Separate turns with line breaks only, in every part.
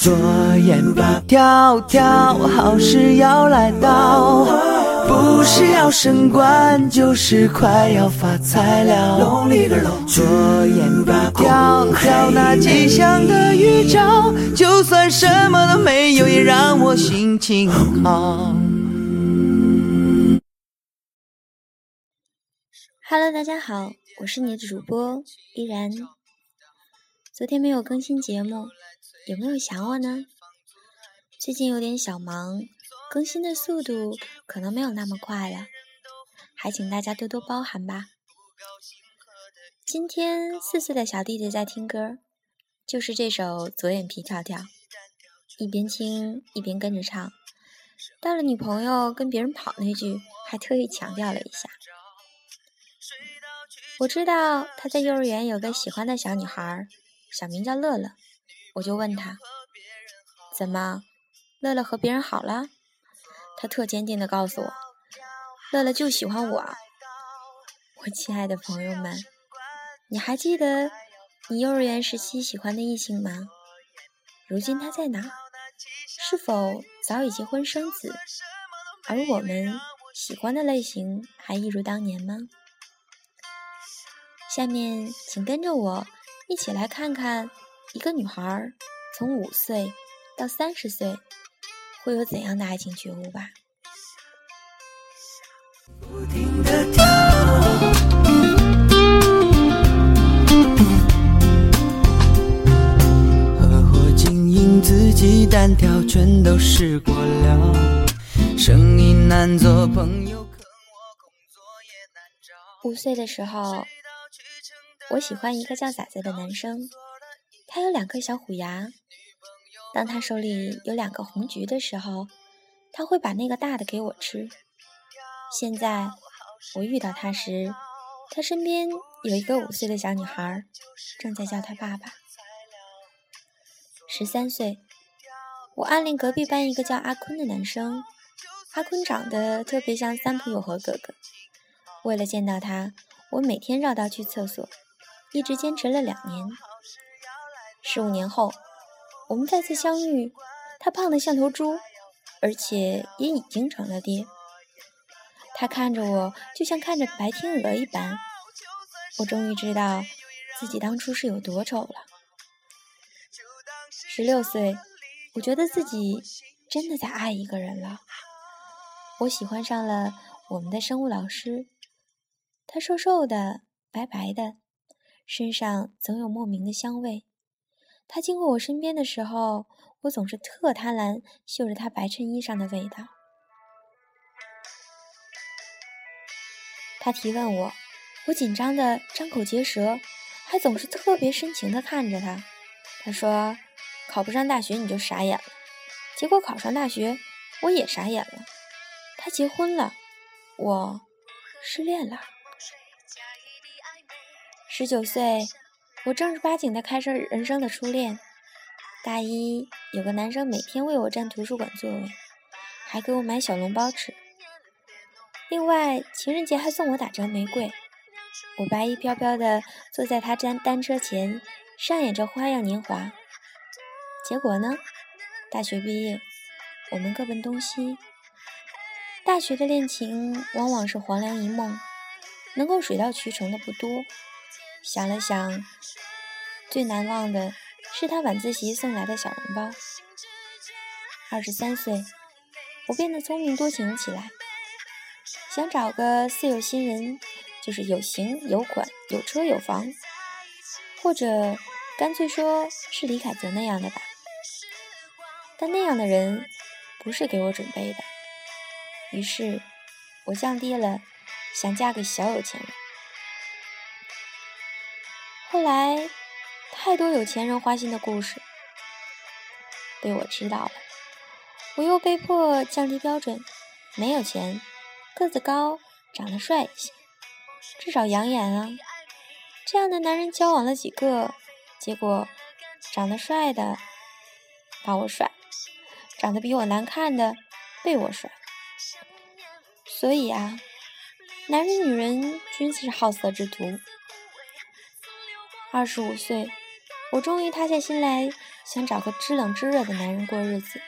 左眼皮跳跳，好事要来到，不是要升官，就是快要发财了。左眼皮跳跳，那吉祥的预兆，就算什么都没有，也让我心情好。
Hello，大家好，我是你的主播依然。昨天没有更新节目，有没有想我呢？最近有点小忙，更新的速度可能没有那么快了，还请大家多多包涵吧。今天四岁的小弟弟在听歌，就是这首《左眼皮跳跳》，一边听一边跟着唱。到了女朋友跟别人跑那句，还特意强调了一下。我知道他在幼儿园有个喜欢的小女孩，小名叫乐乐。我就问他，怎么，乐乐和别人好了？他特坚定地告诉我，乐乐就喜欢我。我亲爱的朋友们，你还记得你幼儿园时期喜欢的异性吗？如今他在哪？是否早已结婚生子？而我们喜欢的类型还一如当年吗？下面，请跟着我一起来看看一个女孩从五岁到三十岁会有怎样的爱情觉悟吧。
不停地跳合伙经营自己单挑，全都试过了。生意难做，朋友坑我，工作也难找。
五岁的时候，我喜欢一个叫仔仔的男生，他有两颗小虎牙。当他手里有两个红橘的时候，他会把那个大的给我吃。现在我遇到他时，他身边有一个五岁的小女孩，正在叫他爸爸。十三岁，我暗恋隔壁班一个叫阿坤的男生，阿坤长得特别像三浦友和哥哥。为了见到他，我每天绕道去厕所，一直坚持了两年。十五年后，我们再次相遇，他胖得像头猪，而且也已经成了爹。他看着我，就像看着白天鹅一般。我终于知道自己当初是有多丑了。十六岁，我觉得自己真的在爱一个人了。我喜欢上了我们的生物老师，他瘦瘦的，白白的，身上总有莫名的香味。他经过我身边的时候，我总是特贪婪，嗅着他白衬衣上的味道。他提问我，我紧张的张口结舌，还总是特别深情的看着他。他说：“考不上大学你就傻眼了。”结果考上大学，我也傻眼了。他结婚了，我失恋了。十九岁，我正儿八经的开始人生的初恋。大一有个男生每天为我占图书馆座位，还给我买小笼包吃。另外，情人节还送我打折玫瑰。我白衣飘飘的坐在他单单车前，上演着花样年华。结果呢？大学毕业，我们各奔东西。大学的恋情往往是黄粱一梦，能够水到渠成的不多。想了想，最难忘的是他晚自习送来的小笼包。二十三岁，我变得聪明多情起来，想找个似有心人，就是有型有款有车有房，或者干脆说是李凯泽那样的吧。但那样的人不是给我准备的，于是我降低了想嫁给小有钱人。后来，太多有钱人花心的故事被我知道了，我又被迫降低标准，没有钱，个子高，长得帅一些，至少养眼啊。这样的男人交往了几个，结果长得帅的把我甩，长得比我难看的被我甩。所以啊，男人女人均是好色之徒。二十五岁，我终于塌下心来想找个知冷知热的男人过日子。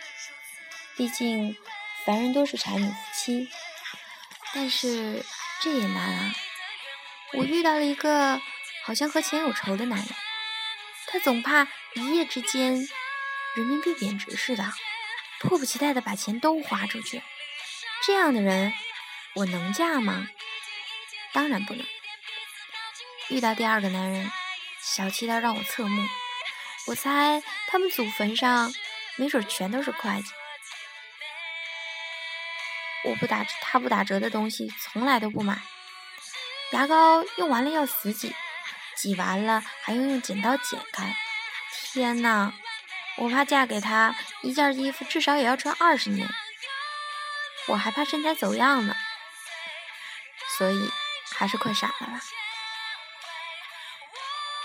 毕竟，凡人都是柴米夫妻。但是这也难啊！我遇到了一个好像和钱有仇的男人，他总怕一夜之间人民币贬值似的，迫不及待的把钱都花出去。这样的人，我能嫁吗？当然不能。遇到第二个男人，小气到让我侧目。我猜他们祖坟上没准全都是会计。我不打他不打折的东西，从来都不买。牙膏用完了要死挤，挤完了还要用剪刀剪开。天呐，我怕嫁给他，一件衣服至少也要穿二十年。我还怕身材走样呢，所以还是快闪了吧。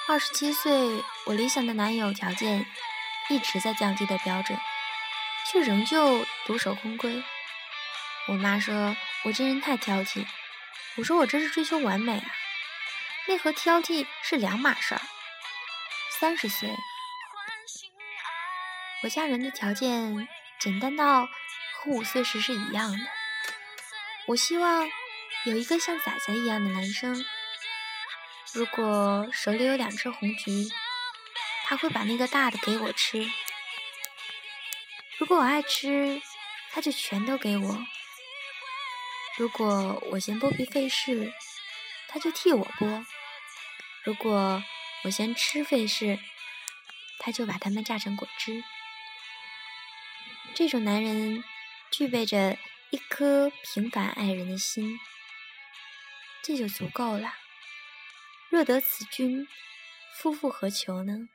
二十七岁，我理想的男友条件一直在降低的标准，却仍旧独守空闺。我妈说我这人太挑剔，我说我这是追求完美啊，那和挑剔是两码事儿。三十岁，我家人的条件简单到和五岁时是一样的。我希望有一个像仔仔一样的男生。如果手里有两只红橘，他会把那个大的给我吃。如果我爱吃，他就全都给我。如果我嫌剥皮费事，他就替我剥。如果我嫌吃费事，他就把它们榨成果汁。这种男人具备着一颗平凡爱人的心，这就足够了。若得此君，夫复何求呢？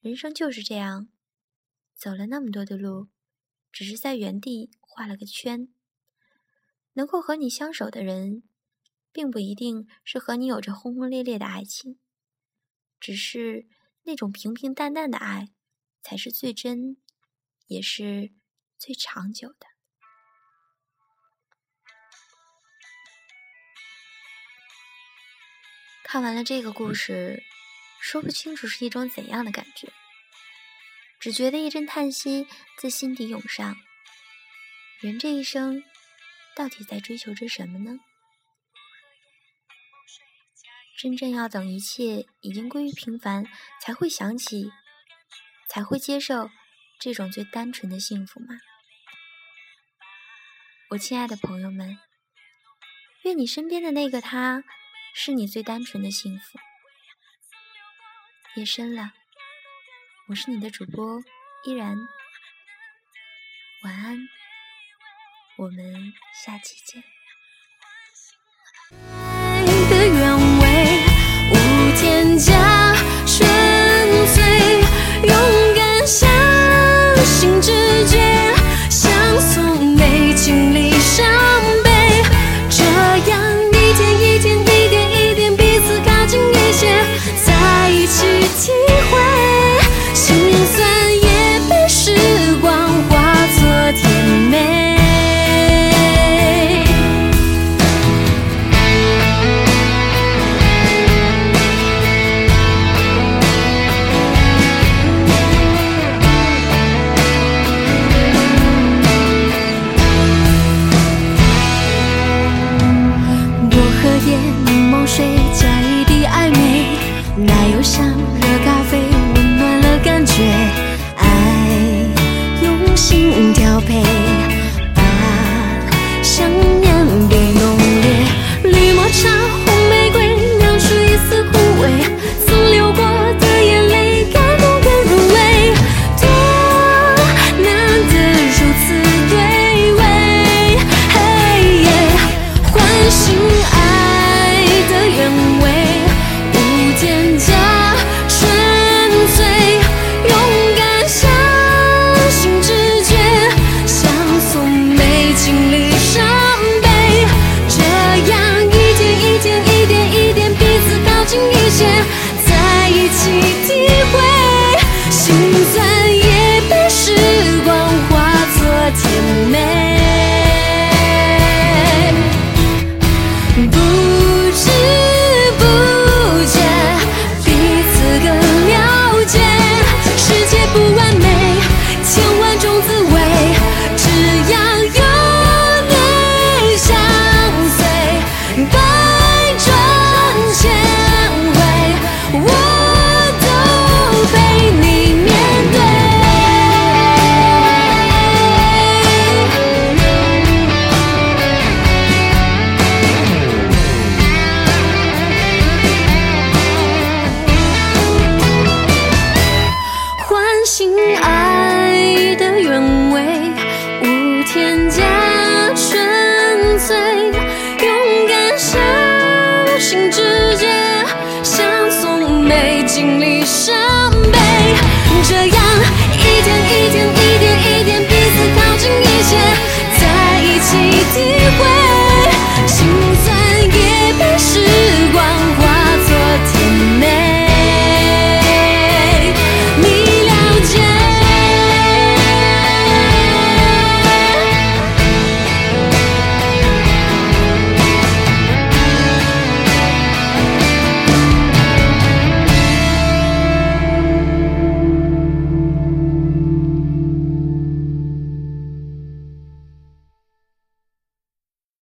人生就是这样，走了那么多的路，只是在原地画了个圈。能够和你相守的人，并不一定是和你有着轰轰烈烈的爱情，只是那种平平淡淡的爱，才是最真，也是最长久的。看完了这个故事，说不清楚是一种怎样的感觉，只觉得一阵叹息自心底涌上。人这一生，到底在追求着什么呢？真正要等一切已经归于平凡，才会想起，才会接受这种最单纯的幸福吗？我亲爱的朋友们，愿你身边的那个他。是你最单纯的幸福。夜深了，我是你的主播依然，晚安，我们下期见。
谁。心里伤悲，这样一天一天。